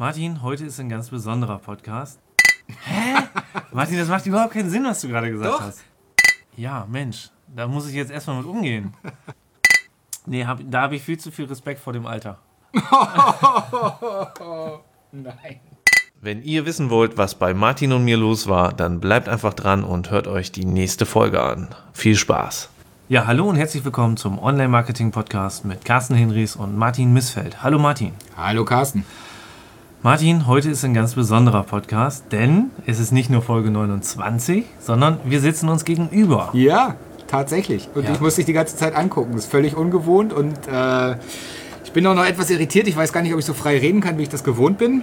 Martin, heute ist ein ganz besonderer Podcast. Hä? Martin, das macht überhaupt keinen Sinn, was du gerade gesagt Doch. hast. Ja, Mensch, da muss ich jetzt erstmal mit umgehen. Nee, hab, da habe ich viel zu viel Respekt vor dem Alter. Nein. Wenn ihr wissen wollt, was bei Martin und mir los war, dann bleibt einfach dran und hört euch die nächste Folge an. Viel Spaß. Ja, hallo und herzlich willkommen zum Online-Marketing-Podcast mit Carsten Hinrichs und Martin Missfeld. Hallo Martin. Hallo Carsten. Martin, heute ist ein ganz besonderer Podcast, denn es ist nicht nur Folge 29, sondern wir sitzen uns gegenüber. Ja, tatsächlich. Und Ja. ich muss dich die ganze Zeit angucken. Das ist völlig ungewohnt und äh, ich bin auch noch etwas irritiert. Ich weiß gar nicht, ob ich so frei reden kann, wie ich das gewohnt bin.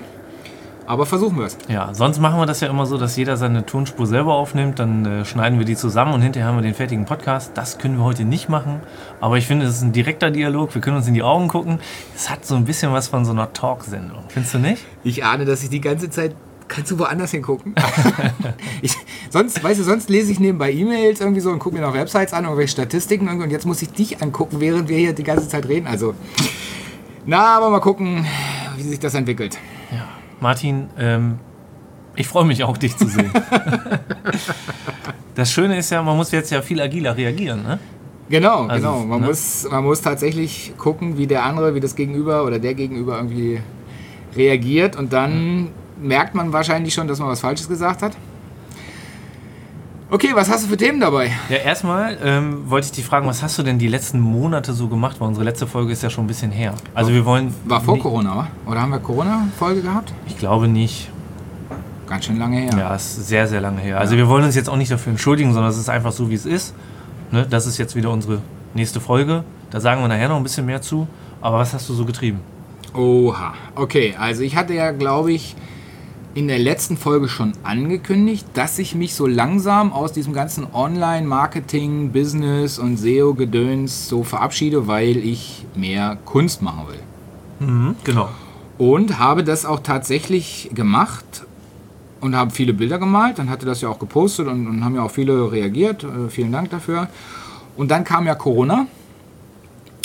Aber versuchen wir es. Ja, sonst machen wir das ja immer so, dass jeder seine Tonspur selber aufnimmt, dann äh, schneiden wir die zusammen und hinterher haben wir den fertigen Podcast. Das können wir heute nicht machen, aber ich finde, es ist ein direkter Dialog, wir können uns in die Augen gucken. Es hat so ein bisschen was von so einer Talksendung, findest du nicht? Ich ahne, dass ich die ganze Zeit. Kannst du woanders hingucken? ich, sonst, weißt du, sonst lese ich nebenbei E-Mails irgendwie so und gucke mir noch Websites an, irgendwelche Statistiken irgendwie und jetzt muss ich dich angucken, während wir hier die ganze Zeit reden. Also, na, aber mal gucken, wie sich das entwickelt. Ja. Martin, ähm, ich freue mich auch, dich zu sehen. das Schöne ist ja, man muss jetzt ja viel agiler reagieren, ne? Genau, Also, genau. Man, ne? muss, man muss tatsächlich gucken, wie der andere, wie das Gegenüber oder der Gegenüber irgendwie reagiert und dann merkt man wahrscheinlich schon, dass man was Falsches gesagt hat. Okay, was hast du für Themen dabei? Ja, erstmal ähm, wollte ich dich fragen, was hast du denn die letzten Monate so gemacht? Weil unsere letzte Folge ist ja schon ein bisschen her. Also wir wollen... War vor Corona, wa? oder haben wir Corona-Folge gehabt? Ich glaube nicht. Ganz schön lange her. Ja, ist sehr, sehr lange her. Also wir wollen uns jetzt auch nicht dafür entschuldigen, sondern es ist einfach so, wie es ist. Ne? Das ist jetzt wieder unsere nächste Folge. Da sagen wir nachher noch ein bisschen mehr zu. Aber was hast du so getrieben? Oha. Okay, also ich hatte ja, glaube ich, in der letzten Folge schon angekündigt, dass ich mich so langsam aus diesem ganzen Online-Marketing, Business und SEO-Gedöns so verabschiede, weil ich mehr Kunst machen will. Mhm, genau. Und habe das auch tatsächlich gemacht und habe viele Bilder gemalt. Dann hatte das ja auch gepostet und, und haben ja auch viele reagiert. Äh, vielen Dank dafür. Und dann kam ja Corona.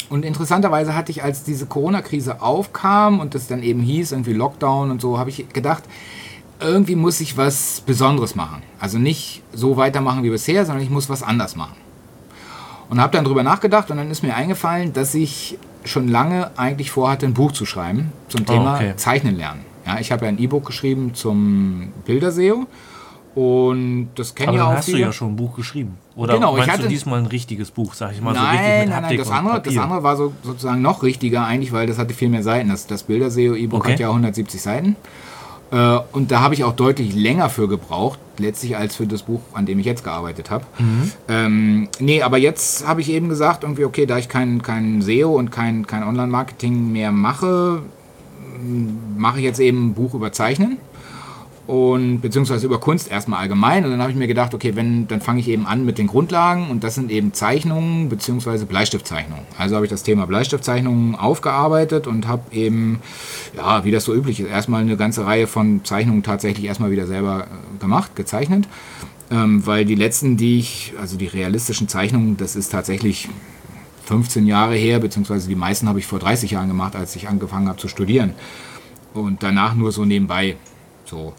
Und interessanterweise hatte ich, als diese Corona-Krise aufkam und das dann eben hieß, irgendwie Lockdown und so, habe ich gedacht, irgendwie muss ich was Besonderes machen. Also nicht so weitermachen wie bisher, sondern ich muss was anders machen. Und habe dann drüber nachgedacht und dann ist mir eingefallen, dass ich schon lange eigentlich vorhatte, ein Buch zu schreiben zum Thema okay. Zeichnen lernen. Ja, ich habe ja ein E-Book geschrieben zum Bilderseo und das kennen ja auch hast du viele. ja schon ein Buch geschrieben. Oder Genau, ich meinst hatte- du diesmal ein richtiges Buch, sag ich mal, so richtig Nein, mit nein, nein, das andere, das andere war so, sozusagen noch richtiger eigentlich, weil das hatte viel mehr Seiten. Das, das Bilderseo-E-Book Okay. hat ja 170 Seiten. Äh, Und da habe ich auch deutlich länger für gebraucht, letztlich als für das Buch, an dem ich jetzt gearbeitet habe. Mhm. Ähm, nee, aber jetzt habe ich eben gesagt, irgendwie, okay, da ich kein, kein SEO und kein, kein Online-Marketing mehr mache, mache ich jetzt eben ein Buch über Zeichnen und beziehungsweise über Kunst erstmal allgemein. Und dann habe ich mir gedacht, okay, wenn, dann fange ich eben an mit den Grundlagen und das sind eben Zeichnungen beziehungsweise Bleistiftzeichnungen. Also habe ich das Thema Bleistiftzeichnungen aufgearbeitet und habe eben, ja, wie das so üblich ist, erstmal eine ganze Reihe von Zeichnungen tatsächlich erstmal wieder selber äh, gemacht, gezeichnet. Ähm, weil die letzten, die ich, also die realistischen Zeichnungen, das ist tatsächlich 15 Jahre her, beziehungsweise die meisten habe ich vor 30 Jahren gemacht, als ich angefangen habe zu studieren. Und danach nur so nebenbei. So.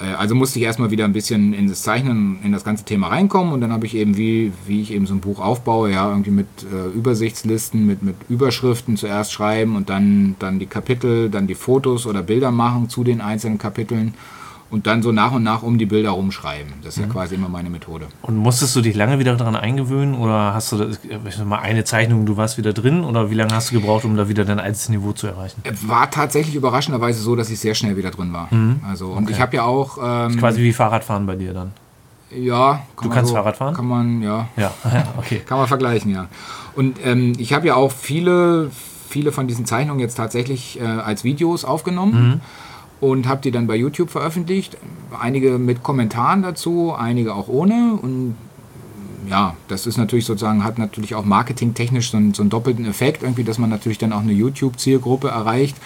Äh, Also musste ich erstmal wieder ein bisschen in das Zeichnen, in das ganze Thema reinkommen und dann habe ich eben, wie, wie ich eben so ein Buch aufbaue, ja, irgendwie mit äh, Übersichtslisten, mit, mit Überschriften zuerst schreiben und dann, dann die Kapitel, dann die Fotos oder Bilder machen zu den einzelnen Kapiteln und dann so nach und nach um die Bilder rumschreiben. Das ist ja quasi immer meine Methode. Und musstest du dich lange wieder daran eingewöhnen oder hast du äh, mal eine Zeichnung, du warst wieder drin oder wie lange hast du gebraucht, um da wieder dein altes Niveau zu erreichen? War tatsächlich überraschenderweise so, dass ich sehr schnell wieder drin war. Also, und ich habe ja auch. Ähm, Quasi wie Fahrradfahren bei dir dann. ja, kann Du kannst so, Fahrrad fahren? Kann man, ja. Ja, okay. Kann man vergleichen, ja. Und ähm, ich habe ja auch viele, viele von diesen Zeichnungen jetzt tatsächlich äh, als Videos aufgenommen und habe die dann bei YouTube veröffentlicht. Einige mit Kommentaren dazu, einige auch ohne. Und ja, das ist natürlich sozusagen, hat natürlich auch marketingtechnisch so einen, so einen doppelten Effekt, irgendwie, dass man natürlich dann auch eine YouTube-Zielgruppe erreicht.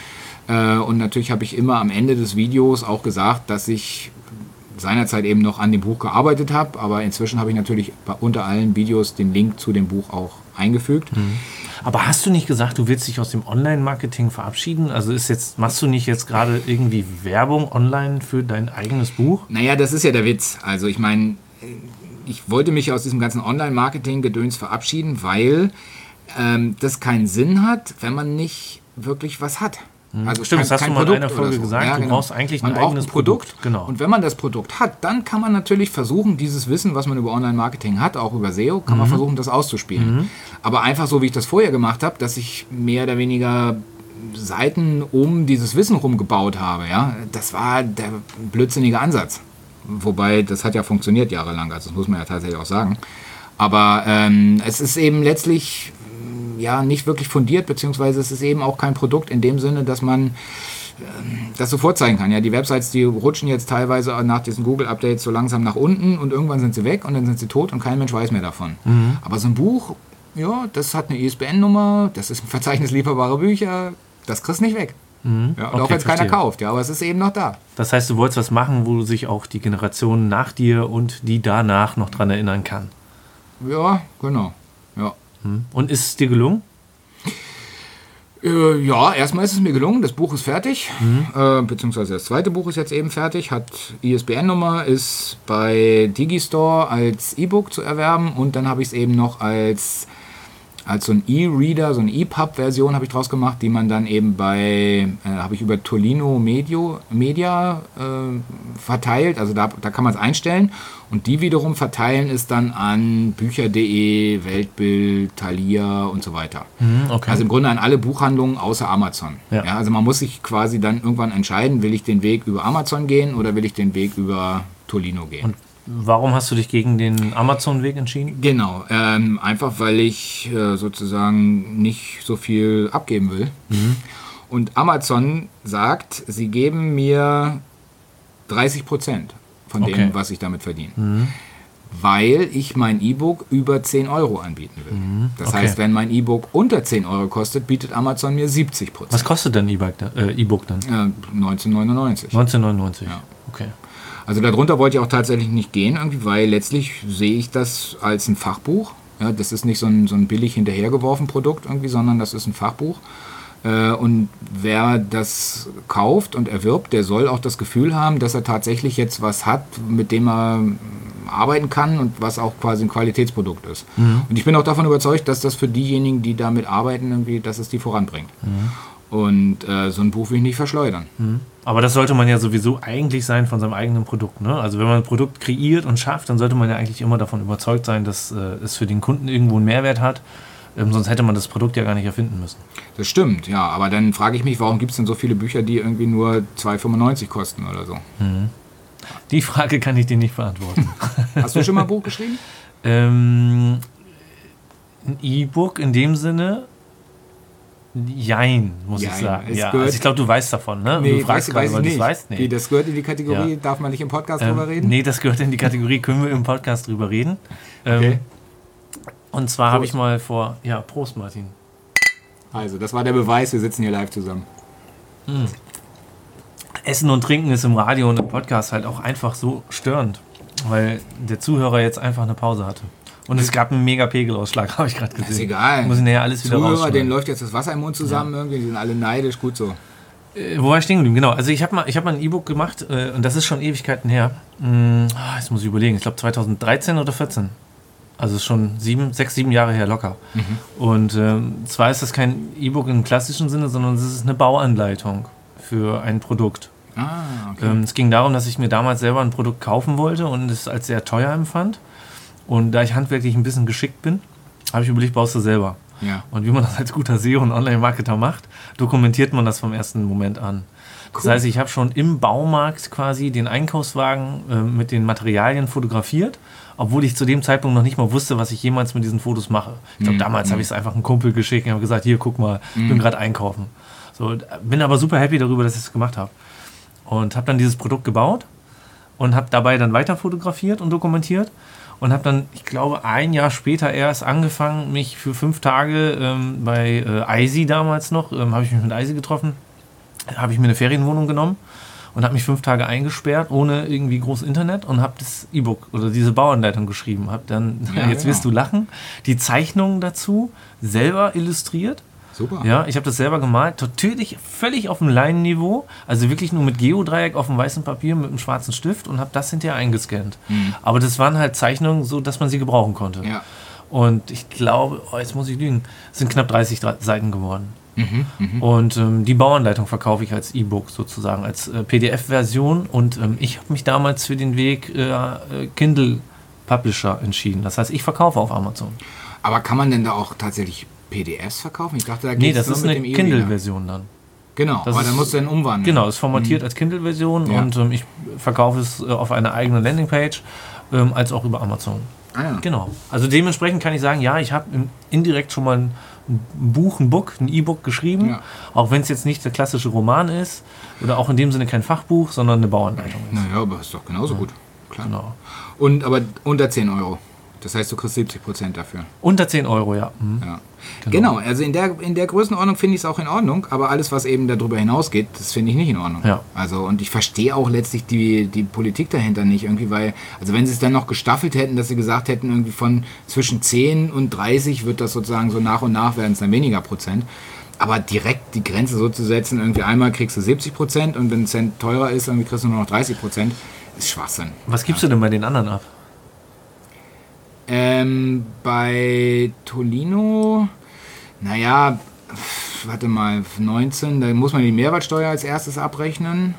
Äh, und natürlich habe ich immer am Ende des Videos auch gesagt, dass ich seinerzeit eben noch an dem Buch gearbeitet habe, aber inzwischen habe ich natürlich unter allen Videos den Link zu dem Buch auch eingefügt. Aber hast du nicht gesagt, du willst dich aus dem Online-Marketing verabschieden? Also ist jetzt, machst du nicht jetzt gerade irgendwie Werbung online für dein eigenes Buch? Naja, das ist ja der Witz. Also ich meine, ich wollte mich aus diesem ganzen Online-Marketing-Gedöns verabschieden, weil ähm, das keinen Sinn hat, wenn man nicht wirklich was hat. Also Stimmt, das hast du mal in einer Folge gesagt. Ja, du genau. brauchst eigentlich man ein braucht eigenes ein Produkt. Produkt. Genau. Und wenn man das Produkt hat, dann kann man natürlich versuchen, dieses Wissen, was man über Online-Marketing hat, auch über SEO, kann Mhm. man versuchen, das auszuspielen. Aber einfach so, wie ich das vorher gemacht habe, dass ich mehr oder weniger Seiten um dieses Wissen rumgebaut habe, ja, das war der blödsinnige Ansatz. Wobei, das hat ja funktioniert jahrelang, also das muss man ja tatsächlich auch sagen. Aber ähm, es ist eben letztlich ja nicht wirklich fundiert, beziehungsweise es ist eben auch kein Produkt in dem Sinne, dass man ähm, das so vorzeigen kann. Ja, die Websites, die rutschen jetzt teilweise nach diesen Google-Updates so langsam nach unten und irgendwann sind sie weg und dann sind sie tot und kein Mensch weiß mehr davon. Aber so ein Buch, ja, das hat eine ISBN-Nummer, das ist ein Verzeichnis lieferbarer Bücher, das kriegst du nicht weg. Ja, und Okay, auch wenn es keiner kauft, ja, aber es ist eben noch da. Das heißt, du wolltest was machen, wo sich auch die Generation nach dir und die danach noch dran erinnern kann. Ja, genau. Ja. Und ist es dir gelungen? Äh, ja, erstmal ist es mir gelungen. Das Buch ist fertig, äh, beziehungsweise das zweite Buch ist jetzt eben fertig, hat ISBN-Nummer, ist bei Digistore als E-Book zu erwerben. Und dann habe ich es eben noch als, als so ein E-Reader, so eine EPUB-Version habe ich draus gemacht, die man dann eben bei, äh, habe ich über Tolino Medio, Media äh, verteilt, also da, da kann man es einstellen und die wiederum verteilen ist dann an Bücher.de, Weltbild, Thalia und so weiter. okay. Also im Grunde an alle Buchhandlungen außer Amazon. Ja. Ja. also man muss sich quasi dann irgendwann entscheiden, will ich den Weg über Amazon gehen oder will ich den Weg über Tolino gehen. Warum hast du dich gegen den Amazon-Weg entschieden? Genau, ähm, einfach weil ich äh, sozusagen nicht so viel abgeben will. Und Amazon sagt, sie geben mir 30 Prozent von dem, Okay. was ich damit verdiene. Weil ich mein E-Book über 10 Euro anbieten will. Das Okay. heißt, wenn mein E-Book unter 10 Euro kostet, bietet Amazon mir 70% Was Prozent. kostet denn E-Book äh, E-Book dann? Äh, 1999. 1999. Ja. Okay. Also darunter wollte ich auch tatsächlich nicht gehen, irgendwie, weil letztlich sehe ich das als ein Fachbuch. Ja, das ist nicht so ein, so ein billig hinterhergeworfen Produkt irgendwie, sondern das ist ein Fachbuch. Äh, Und wer das kauft und erwirbt, der soll auch das Gefühl haben, dass er tatsächlich jetzt was hat, mit dem er arbeiten kann und was auch quasi ein Qualitätsprodukt ist. Und ich bin auch davon überzeugt, dass das für diejenigen, die damit arbeiten, irgendwie, dass es die voranbringt. Und äh, so ein Buch will ich nicht verschleudern. Aber das sollte man ja sowieso eigentlich sein von seinem eigenen Produkt. Ne? Also wenn man ein Produkt kreiert und schafft, dann sollte man ja eigentlich immer davon überzeugt sein, dass äh, es für den Kunden irgendwo einen Mehrwert hat. Ähm, sonst hätte man das Produkt ja gar nicht erfinden müssen. Das stimmt, ja. Aber dann frage ich mich, warum gibt es denn so viele Bücher, die irgendwie nur 2,95 kosten oder so? Die Frage kann ich dir nicht beantworten. Hast du schon mal ein Buch geschrieben? ähm, ein E-Book in dem Sinne, jein, muss ich Jein. sagen. Es Ja, also ich glaube, du weißt davon, ne? du fragst gerade, weil du es weißt. Wie, das gehört in die Kategorie, Ja. darf man nicht im Podcast Ähm, drüber reden? Nee, das gehört in die Kategorie, können wir im Podcast drüber reden. Ähm, Okay. Und zwar habe ich mal vor, ja, Prost Martin. Also, das war der Beweis, wir sitzen hier live zusammen. Essen und Trinken ist im Radio und im Podcast halt auch einfach so störend, weil der Zuhörer jetzt einfach eine Pause hatte. Und es gab einen mega Pegelausschlag, habe ich gerade gesehen. Ist egal. Muss ich nachher alles wieder Zuhörer, denen läuft jetzt das Wasser im Mund zusammen irgendwie, die sind alle neidisch, gut so. Äh, wo war ich stehen geblieben? Genau, also ich habe mal, ich hab mal ein E-Book gemacht äh, und das ist schon Ewigkeiten her. Hm, ah, jetzt muss ich überlegen, ich glaube 2013 oder 14. Also schon sieben, sechs, sieben Jahre her locker. Und ähm, zwar ist das kein E-Book im klassischen Sinne, sondern es ist eine Bauanleitung für ein Produkt. Ah, okay. Ähm, es ging darum, dass ich mir damals selber ein Produkt kaufen wollte und es als sehr teuer empfand. Und da ich handwerklich ein bisschen geschickt bin, habe ich überlegt, baust du selber. Ja. Und wie man das als guter SEO und Online-Marketer macht, dokumentiert man das vom ersten Moment an. Das Cool. heißt, ich habe schon im Baumarkt quasi den Einkaufswagen äh, mit den Materialien fotografiert, obwohl ich zu dem Zeitpunkt noch nicht mal wusste, was ich jemals mit diesen Fotos mache. Ich glaube, damals habe ich es einfach einem Kumpel geschickt und habe gesagt, hier, guck mal, ich bin gerade einkaufen. So, bin aber super happy darüber, dass ich es gemacht habe. Und habe dann dieses Produkt gebaut und habe dabei dann weiter fotografiert und dokumentiert und habe dann, ich glaube, ein Jahr später erst angefangen, mich für fünf Tage ähm, bei äh, Eisi damals noch, ähm, habe ich mich mit Eisi getroffen, habe ich mir eine Ferienwohnung genommen und habe mich fünf Tage eingesperrt, ohne irgendwie groß Internet und habe das E-Book oder diese Bauanleitung geschrieben. Habe dann, Ja, jetzt genau. wirst du lachen, die Zeichnungen dazu selber illustriert. Super. Ja, ich habe das selber gemalt, natürlich völlig auf dem Leinenniveau, also wirklich nur mit Geodreieck auf dem weißen Papier mit einem schwarzen Stift und habe das hinterher eingescannt. Aber das waren halt Zeichnungen, so dass man sie gebrauchen konnte. Ja. Und ich glaube, oh, jetzt muss ich lügen, es sind knapp 30 Dre- Seiten geworden. Mhm, Und ähm, die Bauanleitung verkaufe ich als E-Book sozusagen, als äh, PDF-Version. Und ähm, ich habe mich damals für den Weg äh, äh, Kindle Publisher entschieden. Das heißt, ich verkaufe auf Amazon. Aber kann man denn da auch tatsächlich PDFs verkaufen? Ich dachte, da Nee, geht's das nur ist mit eine dem E-Reader. Kindle-Version dann. Genau, Das aber ist- dann musst du dann umwandeln. Genau, ist formatiert als Kindle-Version Ja. und ähm, ich verkaufe es äh, auf einer eigenen Landingpage ähm, als auch über Amazon. Ah, ja. Genau. Also dementsprechend kann ich sagen, ja, ich habe indirekt schon mal ein ein Buch, ein Book, ein E-Book geschrieben, Ja. auch wenn es jetzt nicht der klassische Roman ist oder auch in dem Sinne kein Fachbuch, sondern eine Bauanleitung ist. Naja, aber ist doch genauso gut. Klar. Genau. Und aber unter 10 Euro. Das heißt, du kriegst 70 Prozent dafür. Unter 10 Euro, ja. Mhm. Ja. Genau. also in der, in der Größenordnung finde ich es auch in Ordnung, aber alles, was eben darüber hinausgeht, das finde ich nicht in Ordnung. Ja. Also, und ich verstehe auch letztlich die, die Politik dahinter nicht irgendwie, weil, also wenn sie es dann noch gestaffelt hätten, dass sie gesagt hätten, irgendwie von zwischen 10 und 30 wird das sozusagen so nach und nach werden es dann weniger Prozent. Aber direkt die Grenze so zu setzen, irgendwie einmal kriegst du 70 Prozent und wenn ein Cent teurer ist, irgendwie kriegst du nur noch 30 Prozent, ist Schwachsinn. Was gibst du denn bei den anderen ab? Ähm, bei Tolino, naja, warte mal, 19, da muss man die Mehrwertsteuer als erstes abrechnen.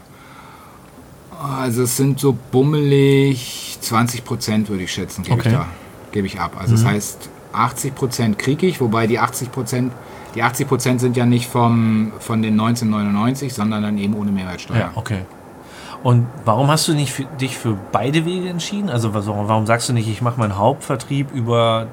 Also es sind so bummelig 20 Prozent, würde ich schätzen, gebe Okay. ich da, gebe ich ab. Also das heißt, 80 Prozent kriege ich, wobei die 80 Prozent, die 80 Prozent sind ja nicht vom, von den 1999, sondern dann eben ohne Mehrwertsteuer. Ja, okay. Und warum hast du nicht für, dich für beide Wege entschieden? Also was- warum sagst du nicht, ich mache meinen Hauptvertrieb über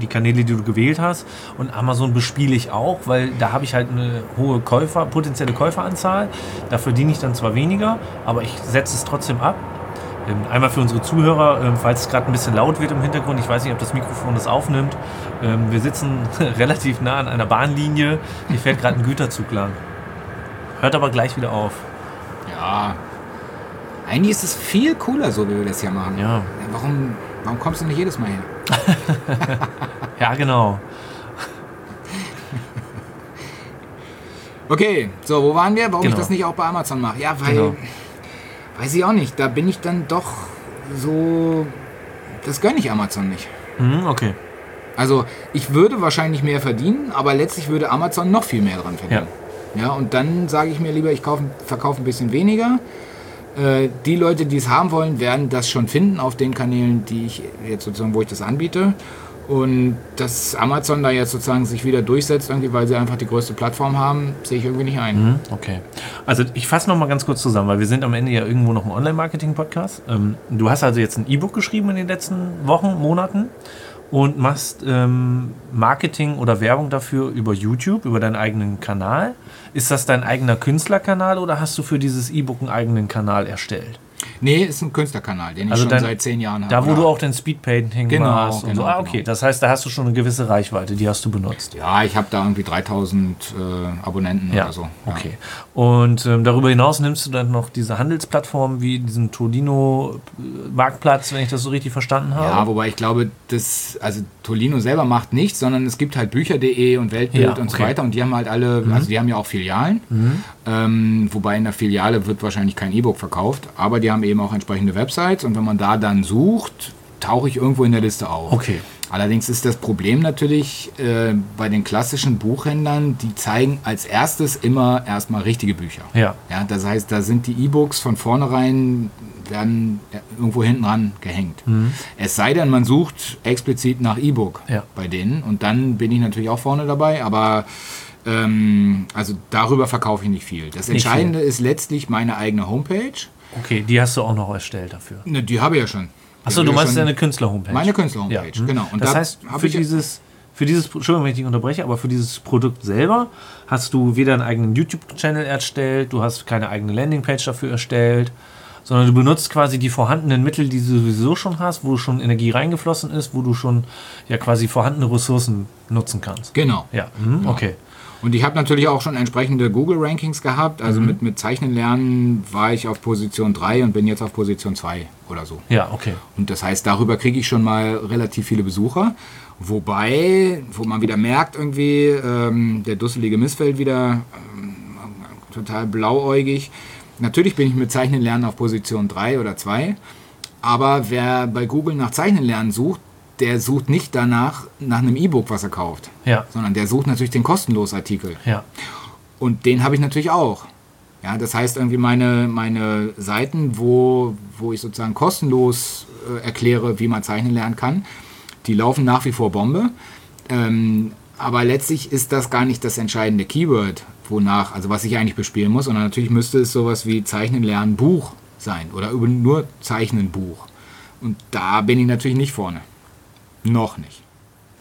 die Kanäle, die du gewählt hast und Amazon bespiele ich auch, weil da habe ich halt eine hohe Käufer, potenzielle Käuferanzahl. Da verdiene ich dann zwar weniger, aber ich setze es trotzdem ab. Ähm, Einmal für unsere Zuhörer, ähm, falls es gerade ein bisschen laut wird im Hintergrund, ich weiß nicht, ob das Mikrofon das aufnimmt. Ähm, Wir sitzen relativ nah an einer Bahnlinie. Hier fährt gerade ein Güterzug lang. Hört aber gleich wieder auf. Ja. Eigentlich ist es viel cooler, so wie wir das hier machen. Ja. Warum, warum kommst du nicht jedes Mal her? Ja, genau. Okay, so, wo waren wir? Warum Genau. ich das nicht auch bei Amazon mache? Ja, weil, Genau. weiß ich auch nicht, da bin ich dann doch so, das gönne ich Amazon nicht. Mhm, okay. Also, ich würde wahrscheinlich mehr verdienen, aber letztlich würde Amazon noch viel mehr dran verdienen. Ja, und dann sage ich mir lieber, ich kaufe, verkaufe ein bisschen weniger. Äh, die Leute, die es haben wollen, werden das schon finden auf den Kanälen, die ich jetzt sozusagen, wo ich das anbiete. Und dass Amazon da jetzt sozusagen sich wieder durchsetzt, irgendwie, weil sie einfach die größte Plattform haben, sehe ich irgendwie nicht ein. Mhm, okay. Also ich fasse noch mal ganz kurz zusammen, weil wir sind am Ende ja irgendwo noch ein Online-Marketing-Podcast. Ähm, du hast also jetzt ein E-Book geschrieben in den letzten Wochen, Monaten und machst ähm, Marketing oder Werbung dafür über YouTube, über deinen eigenen Kanal. Ist das dein eigener Künstlerkanal oder hast du für dieses E-Book einen eigenen Kanal erstellt? Nee, ist ein Künstlerkanal, den ich Also schon dann- seit zehn Jahren habe. Da, wo Ja. du auch den Speedpainting Genau, machst und so. genau, Ah, okay. genau. Das heißt, da hast du schon eine gewisse Reichweite, die hast du benutzt. Ja, ich habe da irgendwie 3000 äh, Abonnenten Ja, oder so. Ja. okay. Und ähm, darüber hinaus nimmst du dann noch diese Handelsplattformen wie diesen Tolino-Marktplatz, wenn ich das so richtig verstanden habe. Ja, wobei ich glaube, das, also Tolino selber macht nichts, sondern es gibt halt Bücher.de und Weltbild Ja, und so okay. Mhm. weiter und die haben halt alle, also die haben ja auch Filialen, ähm, wobei in der Filiale wird wahrscheinlich kein E-Book verkauft, aber die haben eben auch entsprechende Websites und wenn man da dann sucht, tauche ich irgendwo in der Liste auf. Okay. Allerdings ist das Problem natürlich äh, bei den klassischen Buchhändlern, die zeigen als erstes immer erstmal richtige Bücher. Ja. Ja, das heißt, da sind die E-Books von vornherein werden irgendwo hinten ran gehängt. Es sei denn, man sucht explizit nach E-Book Ja. bei denen und dann bin ich natürlich auch vorne dabei, aber ähm, also darüber verkaufe ich nicht viel. Das Nicht Entscheidende ist letztlich meine eigene Homepage. Okay, die hast du auch noch erstellt dafür. Ne, die habe ich ja schon. Achso, du ja meinst deine Künstler-Homepage. Meine Künstler-Homepage, hm. genau. Und das da heißt, für ich- dieses, für dieses, Entschuldigung, wenn ich dich unterbreche, aber für dieses Produkt selber hast du weder einen eigenen YouTube-Channel erstellt, du hast keine eigene Landingpage dafür erstellt, sondern du benutzt quasi die vorhandenen Mittel, die du sowieso schon hast, wo schon Energie reingeflossen ist, wo du schon ja quasi vorhandene Ressourcen nutzen kannst. Genau. Ja, hm, okay. Und ich habe natürlich auch schon entsprechende Google-Rankings gehabt. Also mit, mit Zeichnen lernen war ich auf Position 3 und bin jetzt auf Position 2 oder so. Ja, okay. Und das heißt, darüber kriege ich schon mal relativ viele Besucher. Wobei, wo man wieder merkt, irgendwie, ähm, der dusselige Missfeld wieder ähm, total blauäugig. Natürlich bin ich mit Zeichnen lernen auf Position 3 oder 2. Aber wer bei Google nach Zeichnen lernen sucht, der sucht nicht danach nach einem E-Book, was er kauft, Ja, sondern der sucht natürlich den kostenlosen Artikel. ja. Und den habe ich natürlich auch. Ja, das heißt irgendwie meine, meine Seiten, wo, wo ich sozusagen kostenlos äh, erkläre, wie man zeichnen lernen kann, die laufen nach wie vor Bombe. Ähm, aber letztlich ist das gar nicht das entscheidende Keyword, wonach, also was ich eigentlich bespielen muss, sondern natürlich müsste es sowas wie Zeichnen lernen Buch sein oder nur Zeichnen Buch. Und da bin ich natürlich nicht vorne. Noch nicht.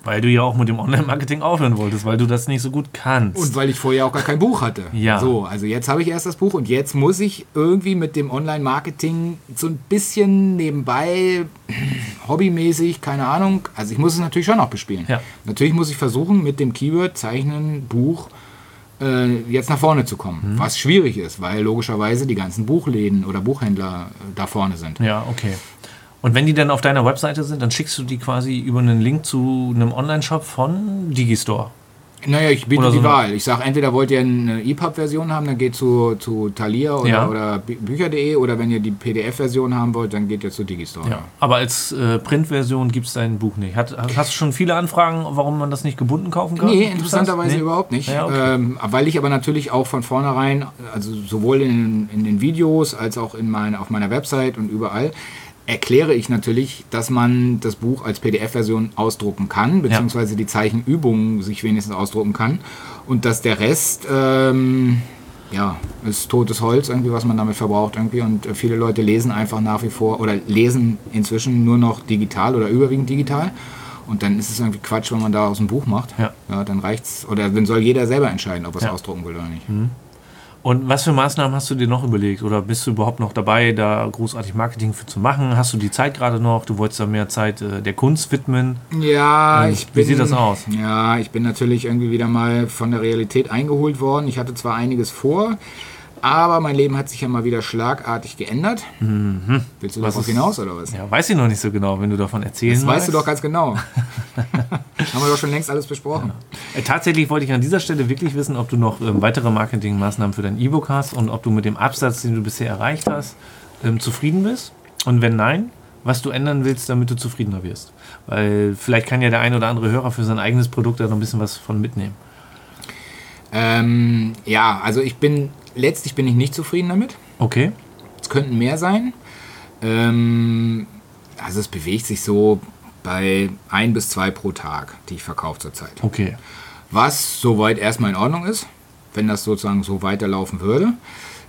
Weil du ja auch mit dem Online-Marketing aufhören wolltest, weil du das nicht so gut kannst. Und weil ich vorher auch gar kein Buch hatte. Ja. So, also jetzt habe ich erst das Buch und jetzt muss ich irgendwie mit dem Online-Marketing so ein bisschen nebenbei, hobbymäßig, keine Ahnung. Also ich muss es natürlich schon noch bespielen. Ja. Natürlich muss ich versuchen, mit dem Keyword Zeichnen, Buch, äh, jetzt nach vorne zu kommen. Mhm. Was schwierig ist, weil logischerweise die ganzen Buchläden oder Buchhändler äh, da vorne sind. Ja, okay. Und wenn die dann auf deiner Webseite sind, dann schickst du die quasi über einen Link zu einem Online-Shop von Digistore. Naja, ich biete so die Wahl. Ich sage, entweder wollt ihr eine EPUB-Version haben, dann geht zu, zu Thalia oder, Ja. oder Bü- Bücher.de oder wenn ihr die PDF-Version haben wollt, dann geht ihr zu Digistore. Ja. Aber als äh, Printversion gibt es dein Buch nicht. Hat, hast du schon viele Anfragen, warum man das nicht gebunden kaufen kann? Nee, interessanterweise? Nee? überhaupt nicht. Ja, okay. ähm, weil ich aber natürlich auch von vornherein, also sowohl in, in den Videos als auch in mein, auf meiner Website und überall, erkläre ich natürlich, dass man das Buch als PDF-Version ausdrucken kann, beziehungsweise die Zeichenübungen sich wenigstens ausdrucken kann. Und dass der Rest, ähm, ja, ist totes Holz irgendwie, was man damit verbraucht irgendwie. Und äh, viele Leute lesen einfach nach wie vor oder lesen inzwischen nur noch digital oder überwiegend digital. Und dann ist es irgendwie Quatsch, wenn man da aus dem Buch macht. Ja. Ja, dann reicht's. Oder dann soll jeder selber entscheiden, ob er es Ja. ausdrucken will oder nicht. Und was für Maßnahmen hast du dir noch überlegt? Oder bist du überhaupt noch dabei, da großartig Marketing für zu machen? Hast du die Zeit gerade noch? Du wolltest da mehr Zeit äh, der Kunst widmen? Ja, Ähm, ich wie bin. sieht das aus? Ja, ich bin natürlich irgendwie wieder mal von der Realität eingeholt worden. Ich hatte zwar einiges vor, aber mein Leben hat sich ja mal wieder schlagartig geändert. Willst du Mhm. Was darauf ist- hinaus oder was? Ja, weiß ich noch nicht so genau, wenn du davon erzählen Das weißt du doch ganz genau. Haben wir doch schon längst alles besprochen. Äh, Tatsächlich wollte ich an dieser Stelle wirklich wissen, ob du noch ähm, weitere Marketingmaßnahmen für dein E-Book hast und ob du mit dem Absatz, den du bisher erreicht hast, ähm, zufrieden bist. Und wenn nein, was du ändern willst, damit du zufriedener wirst. Weil vielleicht kann ja der ein oder andere Hörer für sein eigenes Produkt da noch ein bisschen was von mitnehmen. Ähm, ja, also ich bin, letztlich bin ich nicht zufrieden damit. Okay? Es könnten mehr sein. Ähm, also es bewegt sich so bei ein bis zwei pro Tag, die ich verkaufe zurzeit. Okay. Was soweit erstmal in Ordnung ist, wenn das sozusagen so weiterlaufen würde.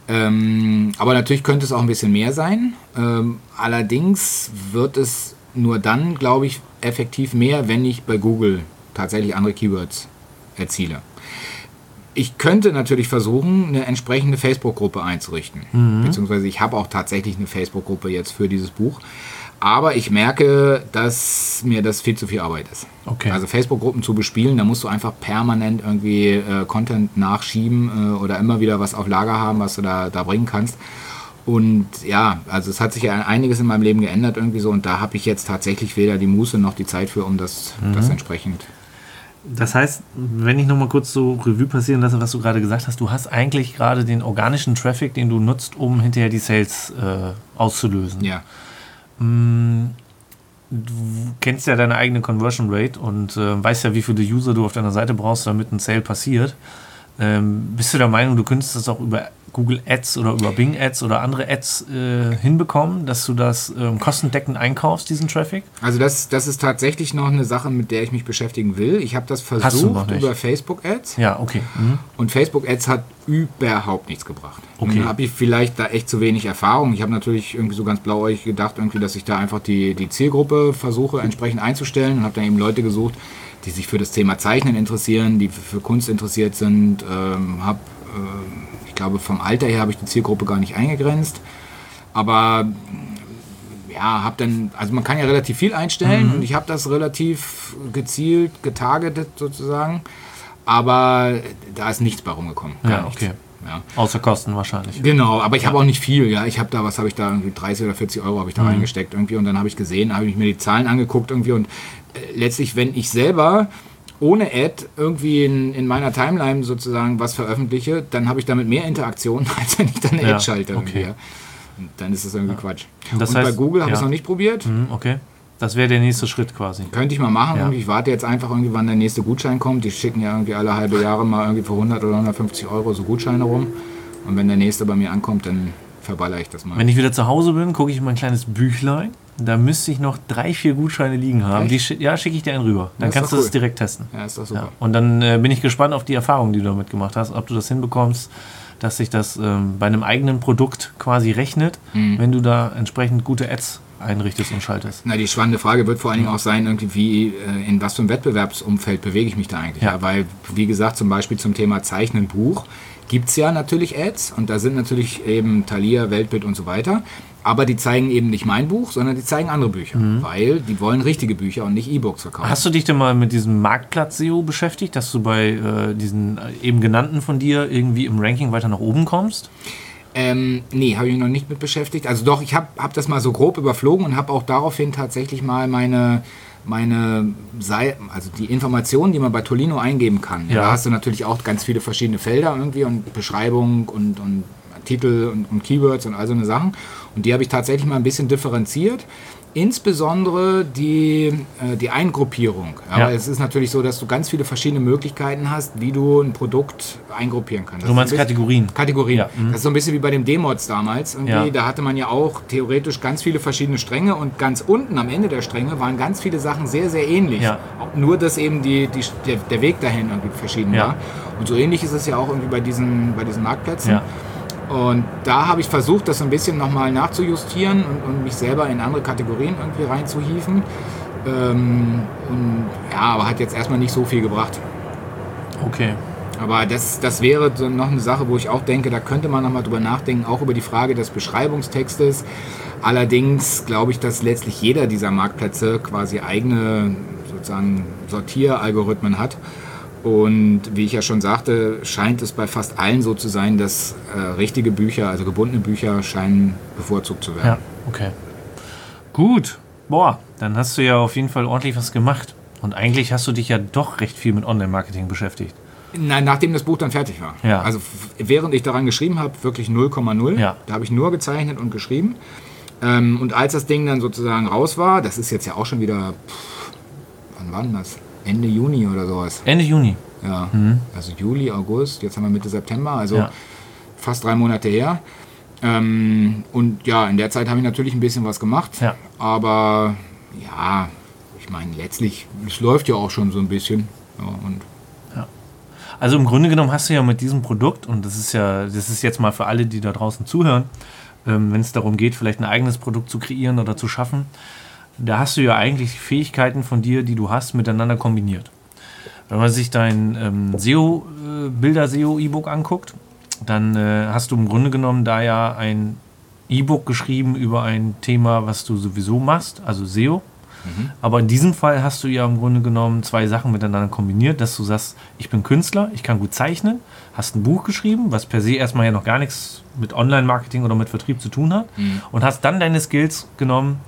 Ähm, aber natürlich könnte es auch ein bisschen mehr sein. Ähm, allerdings wird es nur dann, glaube ich, effektiv mehr, wenn ich bei Google tatsächlich andere Keywords erziele. Ich könnte natürlich versuchen, eine entsprechende Facebook-Gruppe einzurichten. Beziehungsweise ich habe auch tatsächlich eine Facebook-Gruppe jetzt für dieses Buch. Aber ich merke, dass mir das viel zu viel Arbeit ist. Okay. Also Facebook-Gruppen zu bespielen, da musst du einfach permanent irgendwie äh, Content nachschieben äh, oder immer wieder was auf Lager haben, was du da, da bringen kannst. Und ja, also es hat sich ja einiges in meinem Leben geändert irgendwie so und da habe ich jetzt tatsächlich weder die Muße noch die Zeit für, um das, das entsprechend. Das heißt, wenn ich nochmal kurz so Revue passieren lasse, was du gerade gesagt hast, du hast eigentlich gerade den organischen Traffic, den du nutzt, um hinterher die Sales äh, auszulösen. Ja. Du kennst ja deine eigene Conversion Rate und äh, weißt ja, wie viele User du auf deiner Seite brauchst, damit ein Sale passiert. Ähm, bist du der Meinung, du könntest das auch über Google Ads oder über Bing Ads oder andere Ads äh, hinbekommen, dass du das ähm, kostendeckend einkaufst, diesen Traffic? Also das, das ist tatsächlich noch eine Sache, mit der ich mich beschäftigen will. Ich habe das versucht über Facebook-Ads. Ja, okay. Mhm. Und Facebook-Ads hat überhaupt nichts gebracht. Okay. Nun habe ich vielleicht da echt zu wenig Erfahrung. Ich habe natürlich irgendwie so ganz blauäugig gedacht, irgendwie, dass ich da einfach die, die Zielgruppe versuche entsprechend einzustellen und habe dann eben Leute gesucht, die sich für das Thema Zeichnen interessieren, die für, Kunst interessiert sind. Ähm, habe, äh, ich glaube, vom Alter her habe ich die Zielgruppe gar nicht eingegrenzt. Aber ja, habe dann, also man kann ja relativ viel einstellen und ich habe das relativ gezielt getargetet sozusagen. aber da ist nichts bei rumgekommen. Gar Ja, nichts. okay. Ja. Außer Kosten wahrscheinlich. Genau, aber ich habe auch nicht viel. Ja, ich habe da, was habe ich da irgendwie 30 oder 40 Euro habe ich da Mhm. reingesteckt irgendwie und dann habe ich gesehen, habe ich mir die Zahlen angeguckt irgendwie und letztlich, wenn ich selber ohne Ad irgendwie in, in meiner Timeline sozusagen was veröffentliche, dann habe ich damit mehr Interaktion, als wenn ich dann eine Ja, Ad schalte. Okay. ja. Und dann ist das irgendwie Quatsch. Und das und bei heißt- Google habe ich ja. es noch nicht probiert. Mhm, okay. Das wäre der nächste Schritt quasi. Könnte ich mal machen. Ja. Ich warte jetzt einfach irgendwie, wann der nächste Gutschein kommt. Die schicken ja irgendwie alle halbe Jahre mal irgendwie für 100 oder 150 Euro so Gutscheine rum. Und wenn der nächste bei mir ankommt, dann verballer ich das mal. Wenn ich wieder zu Hause bin, gucke ich in mein kleines Büchlein. Da müsste ich noch drei, vier Gutscheine liegen haben. Die, schi- ja, schicke ich dir einen rüber. Dann Das ist kannst du doch das cool. direkt testen. ja, ist doch super. Ja. Und dann äh, bin ich gespannt auf die Erfahrungen, die du damit gemacht hast, ob du das hinbekommst, dass sich das ähm, bei einem eigenen Produkt quasi rechnet, Mhm. wenn du da entsprechend gute Ads einrichtest und schaltest. Na, die spannende Frage wird vor allen Dingen auch sein, irgendwie, wie, äh, in was für einem Wettbewerbsumfeld bewege ich mich da eigentlich. Ja. Ja. weil, wie gesagt, zum Beispiel zum Thema Zeichnen Buch gibt es ja natürlich Ads und da sind natürlich eben Thalia, Weltbild und so weiter. Aber die zeigen eben nicht mein Buch, sondern die zeigen andere Bücher, weil die wollen richtige Bücher und nicht E-Books verkaufen. Mhm. Hast du dich denn mal mit diesem Marktplatz-SEO beschäftigt, dass du bei äh, diesen äh, eben genannten von dir irgendwie im Ranking weiter nach oben kommst? Ähm, nee, habe ich mich noch nicht mit beschäftigt. Also doch, ich habe hab das mal so grob überflogen und habe auch daraufhin tatsächlich mal meine, meine Sei also die Informationen, die man bei Tolino eingeben kann. Ja. Da hast du natürlich auch ganz viele verschiedene Felder irgendwie und Beschreibung und, und Titel und, und Keywords und all so eine Sachen. Und die habe ich tatsächlich mal ein bisschen differenziert. Insbesondere die, äh, die Eingruppierung. Aber Ja. es ist natürlich so, dass du ganz viele verschiedene Möglichkeiten hast, wie du ein Produkt eingruppieren kannst. Du meinst Kategorien? Kategorien. Ja, mhm. Das ist so ein bisschen wie bei dem D-Mods damals. Irgendwie, Ja. Da hatte man ja auch theoretisch ganz viele verschiedene Stränge und ganz unten am Ende der Stränge waren ganz viele Sachen sehr, sehr ähnlich. Ja. Nur, dass eben die, die, der, der Weg dahin irgendwie verschieden war. Und so ähnlich ist es ja auch irgendwie bei diesen, bei diesen Marktplätzen. Und da habe ich versucht, das ein bisschen nochmal nachzujustieren und, und mich selber in andere Kategorien irgendwie reinzuhieven. Ähm, und ja, aber hat jetzt erstmal nicht so viel gebracht. Okay. Aber das, das wäre noch eine Sache, wo ich auch denke, da könnte man nochmal drüber nachdenken, auch über die Frage des Beschreibungstextes. Allerdings glaube ich, dass letztlich jeder dieser Marktplätze quasi eigene sozusagen Sortieralgorithmen hat. Und wie ich ja schon sagte, scheint es bei fast allen so zu sein, dass äh, richtige Bücher, also gebundene Bücher, scheinen bevorzugt zu werden. Ja, okay. Gut. Boah, dann hast du ja auf jeden Fall ordentlich was gemacht. Und eigentlich hast du dich ja doch recht viel mit Online-Marketing beschäftigt. Nein, nachdem das Buch dann fertig war. Ja. Also während ich daran geschrieben habe, wirklich 0,0. Ja. Da habe ich nur gezeichnet und geschrieben. Ähm, und als das Ding dann sozusagen raus war, das ist jetzt ja auch schon wieder, pff, wann war denn das? Ende Juni oder sowas. Ende Juni. Ja. Also Juli, August, jetzt haben wir Mitte September, also Ja. fast drei Monate her. Ähm, und ja, in der Zeit habe ich natürlich ein bisschen was gemacht. Ja. Aber ja, ich meine, letztlich, es läuft ja auch schon so ein bisschen. Ja, und Also im Grunde genommen hast du ja mit diesem Produkt, und das ist ja, das ist jetzt mal für alle, die da draußen zuhören, ähm, wenn es darum geht, vielleicht ein eigenes Produkt zu kreieren oder zu schaffen, da hast du ja eigentlich Fähigkeiten von dir, die du hast, miteinander kombiniert. Wenn man sich dein ähm, SEO, äh, Bilder-SEO-E-Book anguckt, dann äh, hast du im Grunde genommen da ja ein E-Book geschrieben über ein Thema, was du sowieso machst, also SEO. Aber in diesem Fall hast du ja im Grunde genommen zwei Sachen miteinander kombiniert, dass du sagst, ich bin Künstler, ich kann gut zeichnen, hast ein Buch geschrieben, was per se erstmal ja noch gar nichts mit Online-Marketing oder mit Vertrieb zu tun hat, und hast dann deine Skills genommen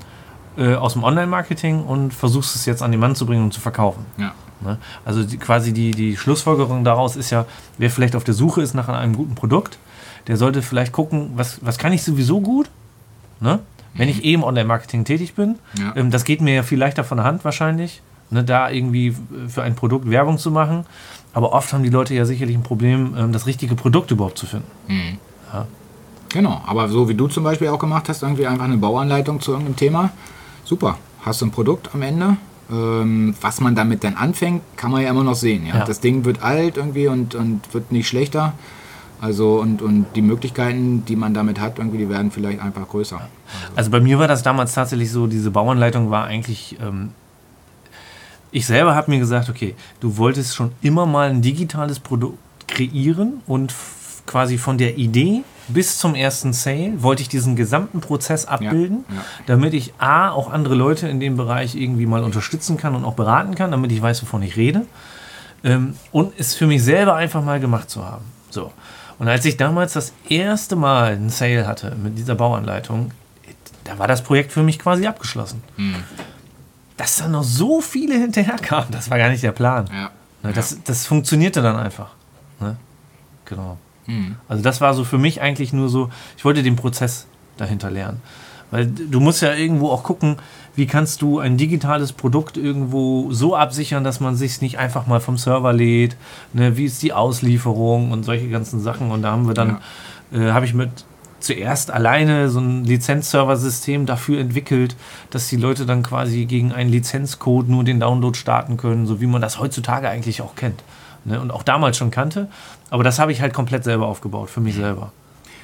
äh, aus dem Online-Marketing und versuchst es jetzt an den Mann zu bringen und zu verkaufen. ja. Ne? Also die, quasi die, die Schlussfolgerung daraus ist ja, wer vielleicht auf der Suche ist nach einem guten Produkt, der sollte vielleicht gucken, was, was kann ich sowieso gut, ne? wenn ich eh im Online-Marketing tätig bin. Ja. Ähm, das geht mir ja viel leichter von der Hand wahrscheinlich, ne? da irgendwie für ein Produkt Werbung zu machen. Aber oft haben die Leute ja sicherlich ein Problem, ähm, das richtige Produkt überhaupt zu finden. Genau, aber so wie du zum Beispiel auch gemacht hast, irgendwie einfach eine Bauanleitung zu irgendeinem Thema. Super, hast du ein Produkt am Ende. Ähm, was man damit dann anfängt, kann man ja immer noch sehen. Ja? Ja. Das Ding wird alt irgendwie und, und wird nicht schlechter. Also und, und die Möglichkeiten, die man damit hat, irgendwie, die werden vielleicht einfach größer. Also bei mir war das damals tatsächlich so, diese Bauanleitung war eigentlich, ähm, ich selber habe mir gesagt, okay, du wolltest schon immer mal ein digitales Produkt kreieren und quasi von der Idee bis zum ersten Sale wollte ich diesen gesamten Prozess abbilden, ja. damit ich A, auch andere Leute in dem Bereich irgendwie mal unterstützen kann und auch beraten kann, damit ich weiß, wovon ich rede. ähm, und es für mich selber einfach mal gemacht zu haben. So. Und als ich damals das erste Mal einen Sale hatte mit dieser Bauanleitung, da war das Projekt für mich quasi abgeschlossen. Dass da noch so viele hinterherkamen, das war gar nicht der Plan. Ja. Ne, das, das funktionierte dann einfach. Ne? Genau. Also das war so für mich eigentlich nur so, ich wollte den Prozess dahinter lernen. Weil du musst ja irgendwo auch gucken, wie kannst du ein digitales Produkt irgendwo so absichern, dass man sich nicht einfach mal vom Server lädt. Ne? Wie ist die Auslieferung und solche ganzen Sachen. Und da haben wir dann, äh, habe ich mit zuerst alleine so ein Lizenzserver-System dafür entwickelt, dass die Leute dann quasi gegen einen Lizenzcode nur den Download starten können, so wie man das heutzutage eigentlich auch kennt. Ne? Und auch damals schon kannte. Aber das habe ich halt komplett selber aufgebaut, für mich selber.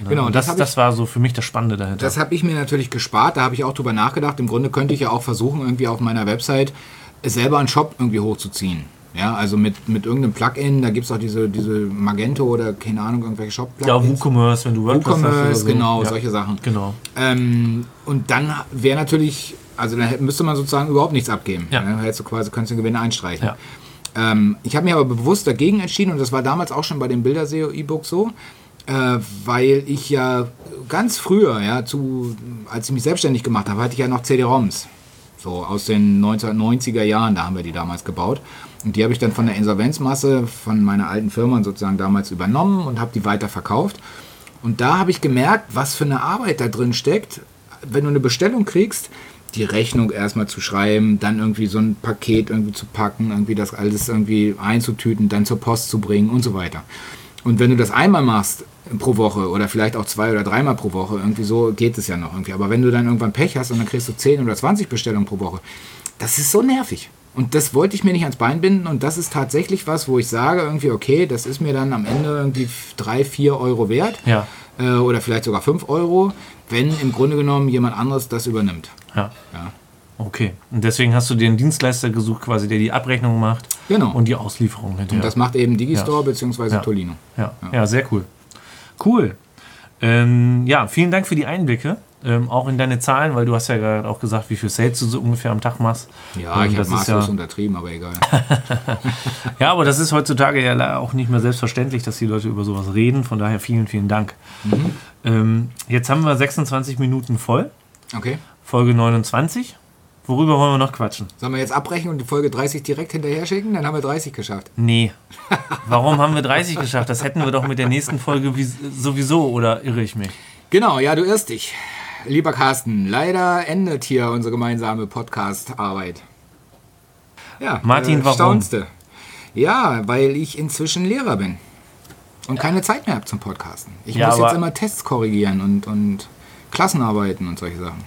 Ne? Genau, und das das, hab das, ich- war so für mich das Spannende dahinter. Das habe ich mir natürlich gespart, da habe ich auch drüber nachgedacht. Im Grunde könnte ich ja auch versuchen, irgendwie auf meiner Website selber einen Shop irgendwie hochzuziehen. Ja, also mit, mit irgendeinem Plugin, da gibt es auch diese, diese Magento oder keine Ahnung, irgendwelche Shop-Plugins. ja, WooCommerce, wenn du WordPress hast WooCommerce, so. genau, ja. solche Sachen. Genau. Ähm, und dann wäre natürlich, also dann müsste man sozusagen überhaupt nichts abgeben. Ja. Dann hättest du quasi, könntest du den Gewinn einstreichen. Ja. Ähm, ich habe mich aber bewusst dagegen entschieden und das war damals auch schon bei dem Bilderseo-E-Book so, äh, weil ich ja ganz früher, ja, zu, als ich mich selbstständig gemacht habe, hatte ich ja noch CD-ROMs. So aus den 1990er Jahren, da haben wir die damals gebaut. Und die habe ich dann von der Insolvenzmasse von meiner alten Firma sozusagen damals übernommen und habe die weiter verkauft. Und da habe ich gemerkt, was für eine Arbeit da drin steckt, wenn du eine Bestellung kriegst, die Rechnung erstmal zu schreiben, dann irgendwie so ein Paket irgendwie zu packen, irgendwie das alles irgendwie einzutüten, dann zur Post zu bringen und so weiter. Und wenn du das einmal machst pro Woche oder vielleicht auch zwei oder dreimal pro Woche, irgendwie so geht es ja noch irgendwie. Aber wenn du dann irgendwann Pech hast und dann kriegst du 10 oder 20 Bestellungen pro Woche, das ist so nervig. Und das wollte ich mir nicht ans Bein binden und das ist tatsächlich was, wo ich sage irgendwie, okay, das ist mir dann am Ende irgendwie 3, 4 Euro wert Ja. Äh, oder vielleicht sogar 5 Euro, wenn im Grunde genommen jemand anderes das übernimmt. Ja. Ja. Okay. Und deswegen hast du dir einen Dienstleister gesucht, quasi, der die Abrechnung macht Genau. und die Auslieferung hinterher. Und das macht eben Digistore bzw. Ja. Tolino. Ja, ja. sehr cool. Cool. Ähm, ja, vielen Dank für die Einblicke. Ähm, auch in deine Zahlen, weil du hast ja gerade auch gesagt, wie viel Sales du so ungefähr am Tag machst. Ja, Ähm, ich habe maßlos ja, untertrieben, aber egal. ja, aber das ist heutzutage ja auch nicht mehr selbstverständlich, dass die Leute über sowas reden. Von daher vielen, vielen Dank. Mhm. Ähm, jetzt haben wir 26 Minuten voll, Okay. Folge 29. Worüber wollen wir noch quatschen? Sollen wir jetzt abbrechen und die Folge 30 direkt hinterher schicken? Dann haben wir 30 geschafft. Nee. Warum haben wir 30 geschafft? Das hätten wir doch mit der nächsten Folge wie- sowieso, oder irre ich mich? Genau, ja, du irrst dich. Lieber Carsten, leider endet hier unsere gemeinsame Podcast-Arbeit. Ja, Martin, warum? Staunste. Ja, weil ich inzwischen Lehrer bin und keine Zeit mehr habe zum Podcasten. Ich Ja, muss jetzt immer Tests korrigieren und, und Klassenarbeiten und solche Sachen.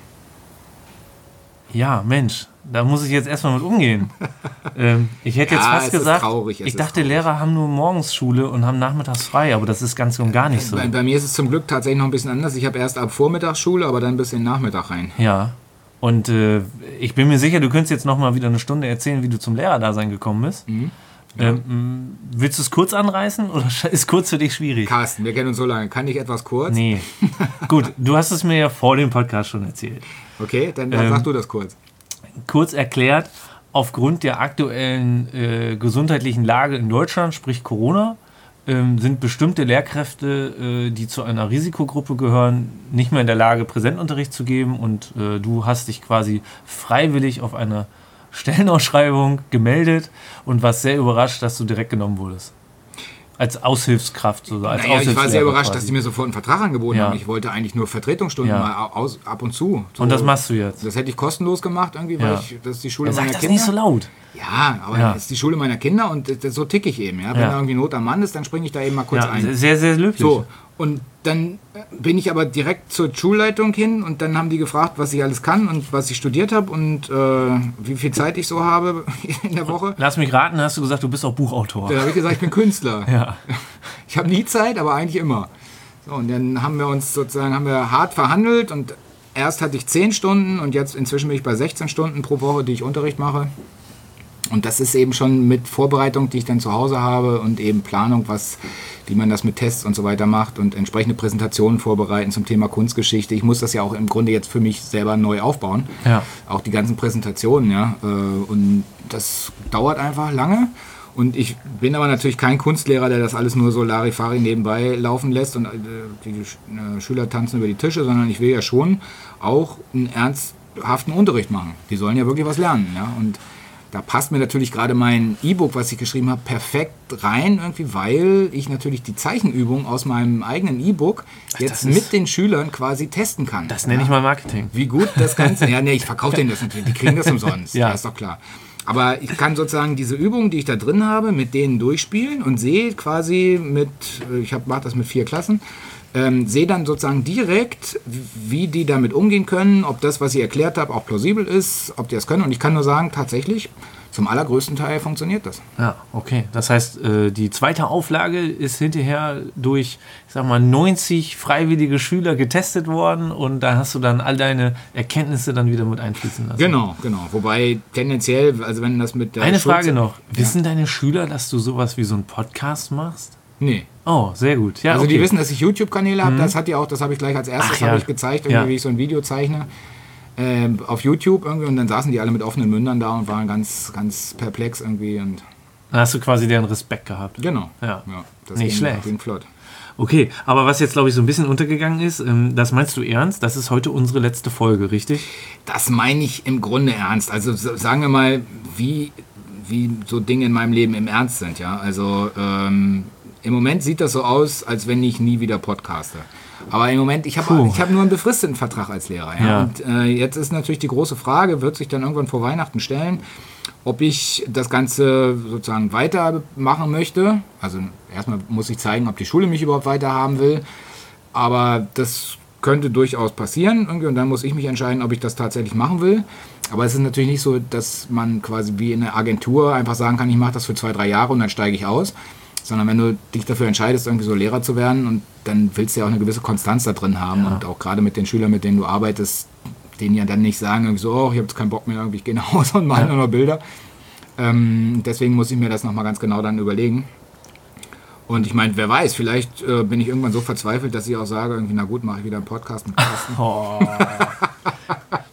Ja, Mensch, da muss ich jetzt erstmal mit umgehen. ähm, ich hätte jetzt Ja, fast gesagt, traurig, ich dachte. Lehrer haben nur morgens Schule und haben nachmittags frei, aber das ist ganz und gar nicht so. Bei, bei mir ist es zum Glück tatsächlich noch ein bisschen anders. Ich habe erst ab Vormittagsschule, aber dann bis in den Nachmittag rein. Ja. Und äh, ich bin mir sicher, du könntest jetzt noch mal wieder eine Stunde erzählen, wie du zum Lehrerdasein gekommen bist. Mhm. Ähm, m, willst du es kurz anreißen oder ist kurz für dich schwierig? Carsten, wir kennen uns so lange. Kann ich etwas kurz? Nee. Gut, du hast es mir ja vor dem Podcast schon erzählt. Okay, dann, dann Ähm, sag du das kurz. Kurz erklärt, aufgrund der aktuellen äh, gesundheitlichen Lage in Deutschland, sprich Corona, ähm, sind bestimmte Lehrkräfte, äh, die zu einer Risikogruppe gehören, nicht mehr in der Lage, Präsentunterricht zu geben und äh, du hast dich quasi freiwillig auf eine Stellenausschreibung gemeldet und warst sehr überrascht, dass du direkt genommen wurdest. Als Aushilfskraft. So, als Naja, ich war sehr überrascht, quasi. dass die mir sofort einen Vertrag angeboten Ja. haben. Ich wollte eigentlich nur Vertretungsstunden Ja. mal aus, ab und zu. So, Und das machst du jetzt. Das hätte ich kostenlos gemacht, irgendwie, weil ich, das ist die Schule Sag meiner das Kinder. nicht so laut. Ja, aber das ist die Schule meiner Kinder und das, das, so tick ich eben. Wenn da irgendwie Not am Mann ist, dann springe ich da eben mal kurz ein. sehr, sehr löblich. So, und dann bin ich aber direkt zur Schulleitung hin und dann haben die gefragt, was ich alles kann und was ich studiert habe und äh, wie viel Zeit ich so habe in der Woche. Lass mich raten, hast du gesagt, du bist auch Buchautor. Dann habe ich gesagt, ich bin Künstler. Ja. Ich habe nie Zeit, aber eigentlich immer. So, und dann haben wir uns sozusagen haben wir hart verhandelt und erst hatte ich 10 Stunden und jetzt inzwischen bin ich bei 16 Stunden pro Woche, die ich Unterricht mache. Und das ist eben schon mit Vorbereitung, die ich dann zu Hause habe und eben Planung, was, wie man das mit Tests und so weiter macht und entsprechende Präsentationen vorbereiten zum Thema Kunstgeschichte. Ich muss das ja auch im Grunde jetzt für mich selber neu aufbauen. Ja. Auch die ganzen Präsentationen, ja. äh, Und das dauert einfach lange. Und ich bin aber natürlich kein Kunstlehrer, der das alles nur so Larifari nebenbei laufen lässt und äh, die äh, Schüler tanzen über die Tische, sondern ich will ja schon auch einen ernsthaften Unterricht machen. Die sollen ja wirklich was lernen. Ja? Und da passt mir natürlich gerade mein E-Book, was ich geschrieben habe, perfekt rein, irgendwie, weil ich natürlich die Zeichenübung aus meinem eigenen E-Book jetzt mit den Schülern quasi testen kann. Das nenne ja? ich mal Marketing. Wie gut das Ganze. ja, nee, ich verkaufe denen das natürlich. Die kriegen das umsonst. ja, ist doch klar. Aber ich kann sozusagen diese Übungen, die ich da drin habe, mit denen durchspielen und sehe quasi mit, ich mache das mit vier Klassen, ähm, sehe dann sozusagen direkt, wie die damit umgehen können, ob das, was ich erklärt habe, auch plausibel ist, ob die das können. Und ich kann nur sagen, tatsächlich, zum allergrößten Teil funktioniert das. Ja, okay. Das heißt, äh, die zweite Auflage ist hinterher durch, ich sag mal, 90 freiwillige Schüler getestet worden und da hast du dann all deine Erkenntnisse dann wieder mit einfließen lassen. Genau, genau. Wobei tendenziell, also wenn das mit der. Eine Schulze Frage noch. Ja. Wissen deine Schüler, dass du sowas wie so einen Podcast machst? Nee. Oh, sehr gut. Ja, also okay. die wissen, dass ich YouTube-Kanäle habe. Mhm. Das hat ja auch, das habe ich gleich als erstes ja. ich gezeigt, irgendwie, ja. wie ich so ein Video zeichne äh, auf YouTube irgendwie und dann saßen die alle mit offenen Mündern da und waren ganz, ganz perplex irgendwie und. Dann hast du quasi deren Respekt gehabt. Genau. Ja. ja das Nicht ging, schlecht. Ging flott. Okay, aber was jetzt, glaube ich, so ein bisschen untergegangen ist, ähm, das meinst du ernst? Das ist heute unsere letzte Folge, richtig? Das meine ich im Grunde ernst. Also sagen wir mal, wie, wie so Dinge in meinem Leben im Ernst sind. Ja? Also ähm, im Moment sieht das so aus, als wenn ich nie wieder podcaste. Aber im Moment, ich habe hab nur einen befristeten Vertrag als Lehrer. Ja? Ja. Und äh, jetzt ist natürlich die große Frage, wird sich dann irgendwann vor Weihnachten stellen, ob ich das Ganze sozusagen weitermachen möchte. Also erstmal muss ich zeigen, ob die Schule mich überhaupt weiterhaben will. Aber das könnte durchaus passieren irgendwie und dann muss ich mich entscheiden, ob ich das tatsächlich machen will. Aber es ist natürlich nicht so, dass man quasi wie in einer Agentur einfach sagen kann, ich mache das für zwei, drei Jahre und dann steige ich aus sondern wenn du dich dafür entscheidest, irgendwie so Lehrer zu werden und dann willst du ja auch eine gewisse Konstanz da drin haben ja. und auch gerade mit den Schülern, mit denen du arbeitest, denen ja dann nicht sagen, irgendwie so, oh, ich habe jetzt keinen Bock mehr, irgendwie, ich gehe nach Hause und male ja. nur noch Bilder. Ähm, deswegen muss ich mir das nochmal ganz genau dann überlegen. Und ich meine, wer weiß, vielleicht äh, bin ich irgendwann so verzweifelt, dass ich auch sage, irgendwie, na gut, mache ich wieder einen Podcast mit Carsten. Oh.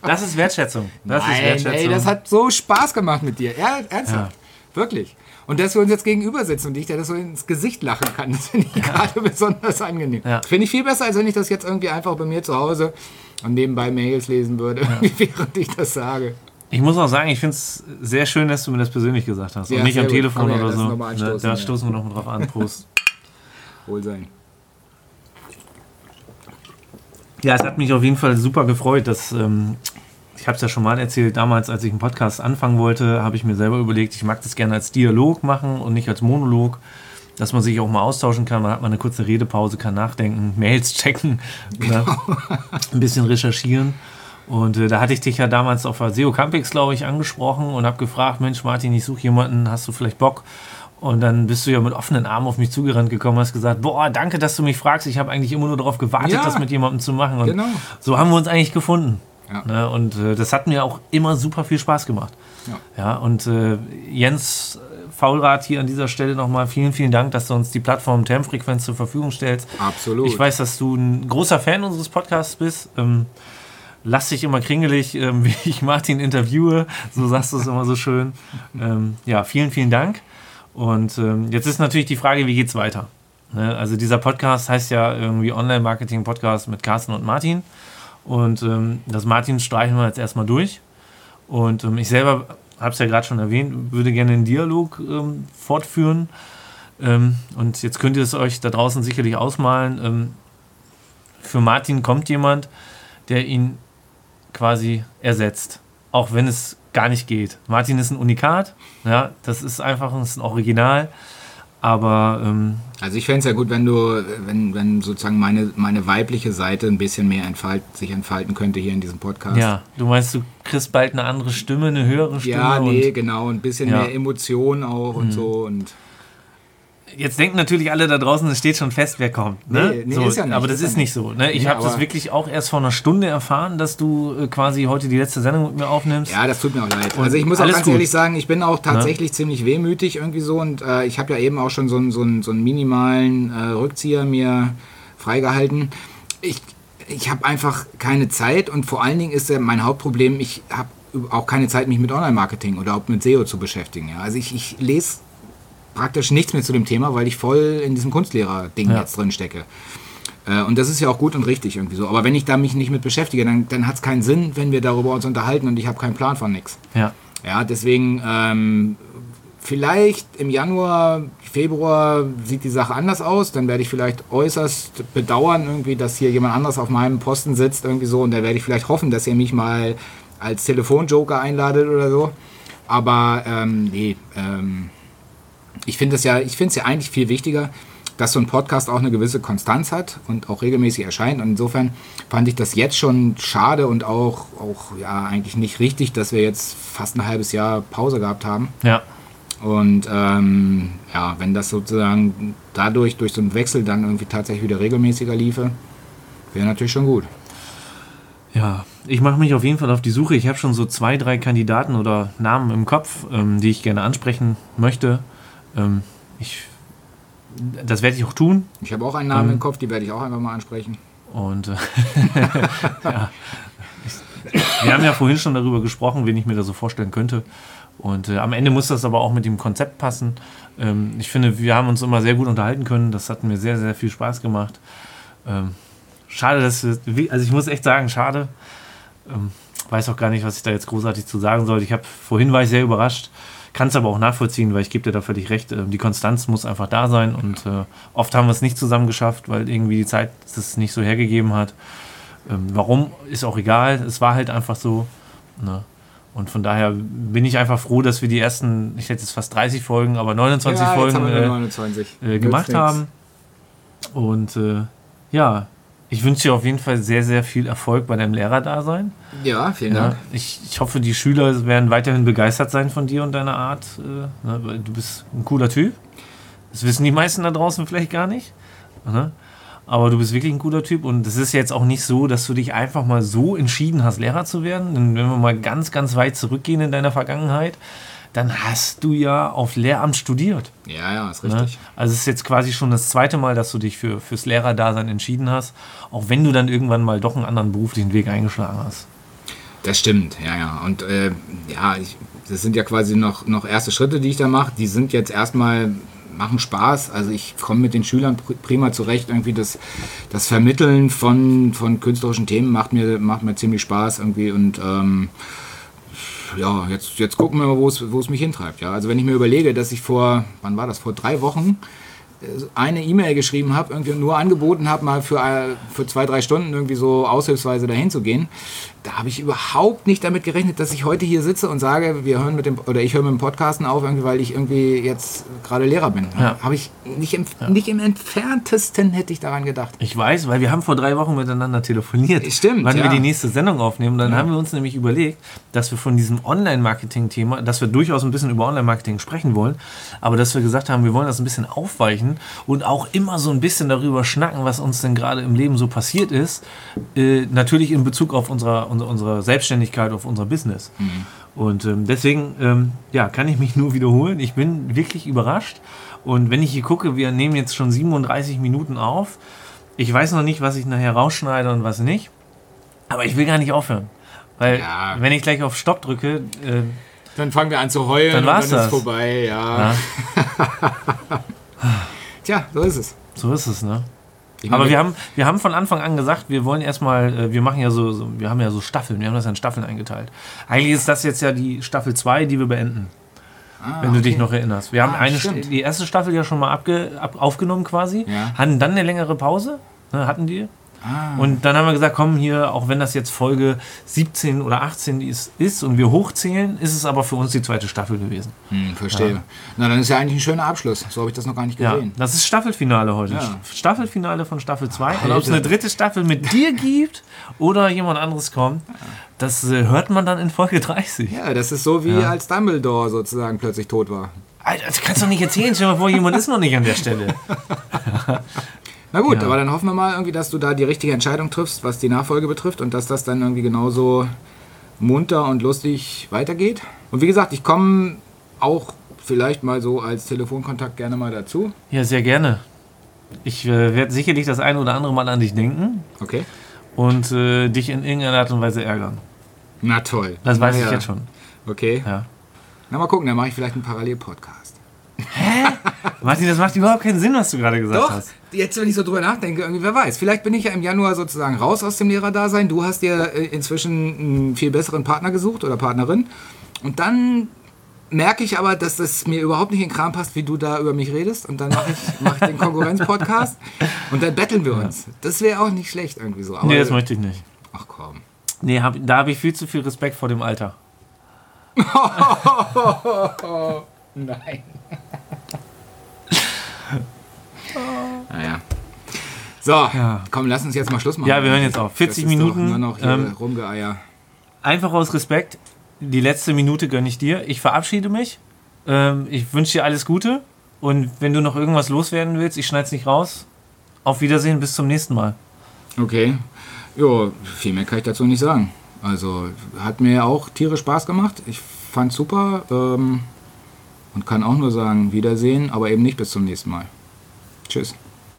Das ist Wertschätzung. Das Nein, ist Wertschätzung. Ey, das hat so Spaß gemacht mit dir. Ja, ernsthaft. Ja. Wirklich. Und dass wir uns jetzt gegenüber sitzen und ich dir das so ins Gesicht lachen kann, das finde ich ja. gerade besonders angenehm. Ja. Finde ich viel besser, als wenn ich das jetzt irgendwie einfach bei mir zu Hause und nebenbei Mails lesen würde, ja. während ich das sage. Ich muss auch sagen, ich finde es sehr schön, dass du mir das persönlich gesagt hast. und nicht am Telefon oder so. Ne, da stoßen wir noch mal drauf an. Prost. Wohl sein. Ja, es hat mich auf jeden Fall super gefreut, dass ähm, ich habe es ja schon mal erzählt, damals, als ich einen Podcast anfangen wollte, habe ich mir selber überlegt, ich mag das gerne als Dialog machen und nicht als Monolog, dass man sich auch mal austauschen kann. Man hat mal eine kurze Redepause, kann nachdenken, Mails checken, genau. ein bisschen recherchieren. Und äh, da hatte ich dich ja damals auf der SEO Campix, glaube ich, angesprochen und habe gefragt, Mensch Martin, ich suche jemanden, hast du vielleicht Bock? Und dann bist du ja mit offenen Armen auf mich zugerannt gekommen, hast gesagt, boah, danke, dass du mich fragst. Ich habe eigentlich immer nur darauf gewartet, ja, das mit jemandem zu machen. Und genau. so haben wir uns eigentlich gefunden. Ja. Ne? Und äh, das hat mir auch immer super viel Spaß gemacht. Ja, ja und äh, Jens Faulrad hier an dieser Stelle nochmal vielen, vielen Dank, dass du uns die Plattform Termfrequenz zur Verfügung stellst. Absolut. Ich weiß, dass du ein großer Fan unseres Podcasts bist. Ähm, lass dich immer kringelig, ähm, wie ich Martin interviewe. So sagst du es immer so schön. Ähm, ja, vielen, vielen Dank. Und ähm, jetzt ist natürlich die Frage, wie geht's weiter? Ne? Also dieser Podcast heißt ja irgendwie Online-Marketing-Podcast mit Carsten und Martin. Und ähm, das Martin streichen wir jetzt erstmal durch. Und ähm, ich selber habe es ja gerade schon erwähnt, würde gerne den Dialog ähm, fortführen. Ähm, und jetzt könnt ihr es euch da draußen sicherlich ausmalen. Ähm, für Martin kommt jemand, der ihn quasi ersetzt, auch wenn es gar nicht geht. Martin ist ein Unikat, ja, das ist einfach ist ein Original. Aber. Ähm, also ich fände es ja gut, wenn du, wenn, wenn sozusagen meine, meine weibliche Seite ein bisschen mehr entfalt, sich entfalten könnte hier in diesem Podcast. Ja, du meinst, du kriegst bald eine andere Stimme, eine höhere Stimme. Ja, nee, genau, ein bisschen ja. mehr Emotion auch und mhm. so und jetzt denken natürlich alle da draußen, es steht schon fest, wer kommt. Ne? Nee, nee, so, ist ja nicht, aber das ist, nicht so. Ne? Ich ja, habe das wirklich auch erst vor einer Stunde erfahren, dass du äh, quasi heute die letzte Sendung mit mir aufnimmst. Ja, das tut mir auch leid. Und also ich muss auch ganz gut. ehrlich sagen, ich bin auch tatsächlich ja? ziemlich wehmütig irgendwie so und äh, ich habe ja eben auch schon so, einen, so einen, so einen minimalen äh, Rückzieher mir freigehalten. Ich, ich habe einfach keine Zeit und vor allen Dingen ist ja mein Hauptproblem, ich habe auch keine Zeit, mich mit Online-Marketing oder auch mit SEO zu beschäftigen. Ja? Also ich, ich lese praktisch nichts mehr zu dem Thema, weil ich voll in diesem Kunstlehrer-Ding Ja. jetzt drin stecke. Äh, Und das ist ja auch gut und richtig irgendwie so. Aber wenn ich da mich nicht mit beschäftige, dann, dann hat es keinen Sinn, wenn wir darüber uns unterhalten und ich habe keinen Plan von nichts. Ja. Ja, deswegen ähm, vielleicht im Januar, Februar sieht die Sache anders aus. Dann werde ich vielleicht äußerst bedauern, irgendwie, dass hier jemand anderes auf meinem Posten sitzt, irgendwie so. Und da werde ich vielleicht hoffen, dass ihr mich mal als Telefonjoker einladet oder so. Aber ähm, nee, ähm, ich finde es ja, ich finde es ja eigentlich viel wichtiger, dass so ein Podcast auch eine gewisse Konstanz hat und auch regelmäßig erscheint. Und insofern fand ich das jetzt schon schade und auch, auch ja, eigentlich nicht richtig, dass wir jetzt fast ein halbes Jahr Pause gehabt haben. Ja. Und ähm, ja, wenn das sozusagen dadurch, durch so einen Wechsel dann irgendwie tatsächlich wieder regelmäßiger liefe, wäre natürlich schon gut. Ja, ich mache mich auf jeden Fall auf die Suche. Ich habe schon so zwei, drei Kandidaten oder Namen im Kopf, ähm, die ich gerne ansprechen möchte. Ähm, ich, das werde ich auch tun. Ich habe auch einen Namen Ähm. im Kopf, die werde ich auch einfach mal ansprechen. Und äh, ja. Ich, wir haben ja vorhin schon darüber gesprochen, wen ich mir da so vorstellen könnte. Und äh, am Ende muss das aber auch mit dem Konzept passen. Ähm, ich finde, wir haben uns immer sehr gut unterhalten können. Das hat mir sehr, sehr viel Spaß gemacht. Ähm, schade, dass wir, also ich muss echt sagen, schade. Ähm, weiß auch gar nicht, was ich da jetzt großartig zu sagen soll. Ich habe vorhin war ich sehr überrascht, kann es aber auch nachvollziehen, weil ich gebe dir da völlig recht. Ähm, die Konstanz muss einfach da sein und äh, oft haben wir es nicht zusammen geschafft, weil irgendwie die Zeit es nicht so hergegeben hat. Ähm, warum ist auch egal. Es war halt einfach so. Ne? Und von daher bin ich einfach froh, dass wir die ersten, ich hätte jetzt fast 30 Folgen, aber 29 jetzt Folgen haben äh, 29. äh, gemacht haben. Und äh, ja, ich wünsche dir auf jeden Fall sehr, sehr viel Erfolg bei deinem Lehrerdasein. Ja, vielen Ja, Dank. ich, ich hoffe, die Schüler werden weiterhin begeistert sein von dir und deiner Art. Äh, ne, weil du bist ein cooler Typ. Das wissen die meisten da draußen vielleicht gar nicht. Ne? Aber du bist wirklich ein cooler Typ und es ist jetzt auch nicht so, dass du dich einfach mal so entschieden hast, Lehrer zu werden. Denn wenn wir mal ganz, ganz weit zurückgehen in deiner Vergangenheit, dann hast du ja auf Lehramt studiert. Ja, ja, ist Ne? richtig. Also es ist jetzt quasi schon das zweite Mal, dass du dich für, fürs Lehrerdasein entschieden hast, auch wenn du dann irgendwann mal doch einen anderen beruflichen Weg eingeschlagen hast. Das stimmt, ja, ja. Und äh, ja, ich, das sind ja quasi noch, noch erste Schritte, die ich da mache. Die sind jetzt erstmal, machen Spaß. Also ich komme mit den Schülern pr- prima zurecht. Irgendwie das, das Vermitteln von, von künstlerischen Themen macht mir, macht mir ziemlich Spaß irgendwie. Und ähm, ja, jetzt, jetzt gucken wir mal, wo es mich hintreibt. Ja. Also wenn ich mir überlege, dass ich vor, wann war das, vor drei Wochen äh, eine E-Mail geschrieben habe, irgendwie nur angeboten habe, mal für, äh, für zwei, drei Stunden irgendwie so aushilfsweise dahin zu gehen, da habe ich überhaupt nicht damit gerechnet, dass ich heute hier sitze und sage, wir hören mit dem, oder ich höre mit dem Podcasten auf, irgendwie, weil ich irgendwie jetzt gerade Lehrer bin. Ja. Habe ich nicht im, nicht im entferntesten hätte ich daran gedacht. Ich weiß, weil wir haben vor drei Wochen miteinander telefoniert. Stimmt, Wann wir ja. die nächste Sendung aufnehmen. Dann haben wir uns nämlich überlegt, dass wir von diesem Online-Marketing-Thema, dass wir durchaus ein bisschen über Online-Marketing sprechen wollen, aber dass wir gesagt haben, wir wollen das ein bisschen aufweichen und auch immer so ein bisschen darüber schnacken, was uns denn gerade im Leben so passiert ist. Äh, natürlich in Bezug auf unsere, unsere, Selbstständigkeit, auf unser Business. Und ähm, deswegen, ähm, ja, kann ich mich nur wiederholen. Ich bin wirklich überrascht. Und wenn ich hier gucke, wir nehmen jetzt schon 37 Minuten auf. Ich weiß noch nicht, was ich nachher rausschneide und was nicht. Aber ich will gar nicht aufhören. Weil, Ja. wenn ich gleich auf Stopp drücke, äh, Dann fangen wir an zu heulen Dann und war's dann ist das. vorbei. Ja. ja, Tja, so ist es. so ist es, ne? Aber wir haben, wir haben von Anfang an gesagt, wir wollen erstmal, äh, wir machen ja so, so, wir haben ja so Staffeln, wir haben das ja in Staffeln eingeteilt. Eigentlich ist das jetzt ja die Staffel 2, die wir beenden, ah, wenn du dich okay. noch erinnerst. Wir haben Ah, eine, stimmt. die erste Staffel ja schon mal abge, ab, aufgenommen quasi, Ja. hatten dann eine längere Pause, ne, hatten die. Ah. Und dann haben wir gesagt, komm hier, auch wenn das jetzt Folge 17 oder 18 ist, ist und wir hochzählen, ist es aber für uns die zweite Staffel gewesen. Hm, verstehe. Na, dann ist ja eigentlich ein schöner Abschluss. So habe ich das noch gar nicht Ja, gesehen. das ist Staffelfinale heute. Ja. Staffelfinale von Staffel 2. Und ob es eine dritte Staffel mit dir gibt oder jemand anderes kommt, das äh, hört man dann in Folge 30. Ja, das ist so wie Ja. als Dumbledore sozusagen plötzlich tot war. Alter, das kannst du doch nicht erzählen. Stell dir mal vor, jemand ist noch nicht an der Stelle. Na gut, Ja. aber dann hoffen wir mal irgendwie, dass du da die richtige Entscheidung triffst, was die Nachfolge betrifft und dass das dann irgendwie genauso munter und lustig weitergeht. Und wie gesagt, ich komme auch vielleicht mal so als Telefonkontakt gerne mal dazu. Ja, sehr gerne. Ich äh, werde sicherlich das eine oder andere Mal an dich denken Okay. und äh, dich in irgendeiner Art und Weise ärgern. Na toll. Das weiß Na ich ja. jetzt schon. Okay. Ja. Na mal gucken, dann mache ich vielleicht einen Parallelpodcast. Martin, das macht überhaupt keinen Sinn, was du gerade gesagt Doch, hast. jetzt, wenn ich so drüber nachdenke, irgendwie, wer weiß. Vielleicht bin ich ja im Januar sozusagen raus aus dem Lehrerdasein. Du hast dir äh, inzwischen einen viel besseren Partner gesucht oder Partnerin. Und dann merke ich aber, dass das mir überhaupt nicht in den Kram passt, wie du da über mich redest. Und dann mache ich, mach ich den Konkurrenz-Podcast und dann betteln wir uns. Das wäre auch nicht schlecht irgendwie so. Aber, Nee, das möchte ich nicht. ach komm. Nee, hab, da habe ich viel zu viel Respekt vor dem Alter. Nein. Naja. So, Ja. komm, lass uns jetzt mal Schluss machen. Ja, wir hören jetzt auf. 40 das ist Minuten, nur noch hier ähm, Rumgeeier. Einfach aus Respekt, die letzte Minute gönne ich dir. Ich verabschiede mich. Ähm, ich wünsche dir alles Gute. Und wenn du noch irgendwas loswerden willst, ich schneide es nicht raus. Auf Wiedersehen, bis zum nächsten Mal. Okay. Jo, viel mehr kann ich dazu nicht sagen. Also, hat mir auch tierisch Spaß gemacht. Ich fand's super. Ähm, und kann auch nur sagen, Wiedersehen, aber eben nicht bis zum nächsten Mal. Tschüss.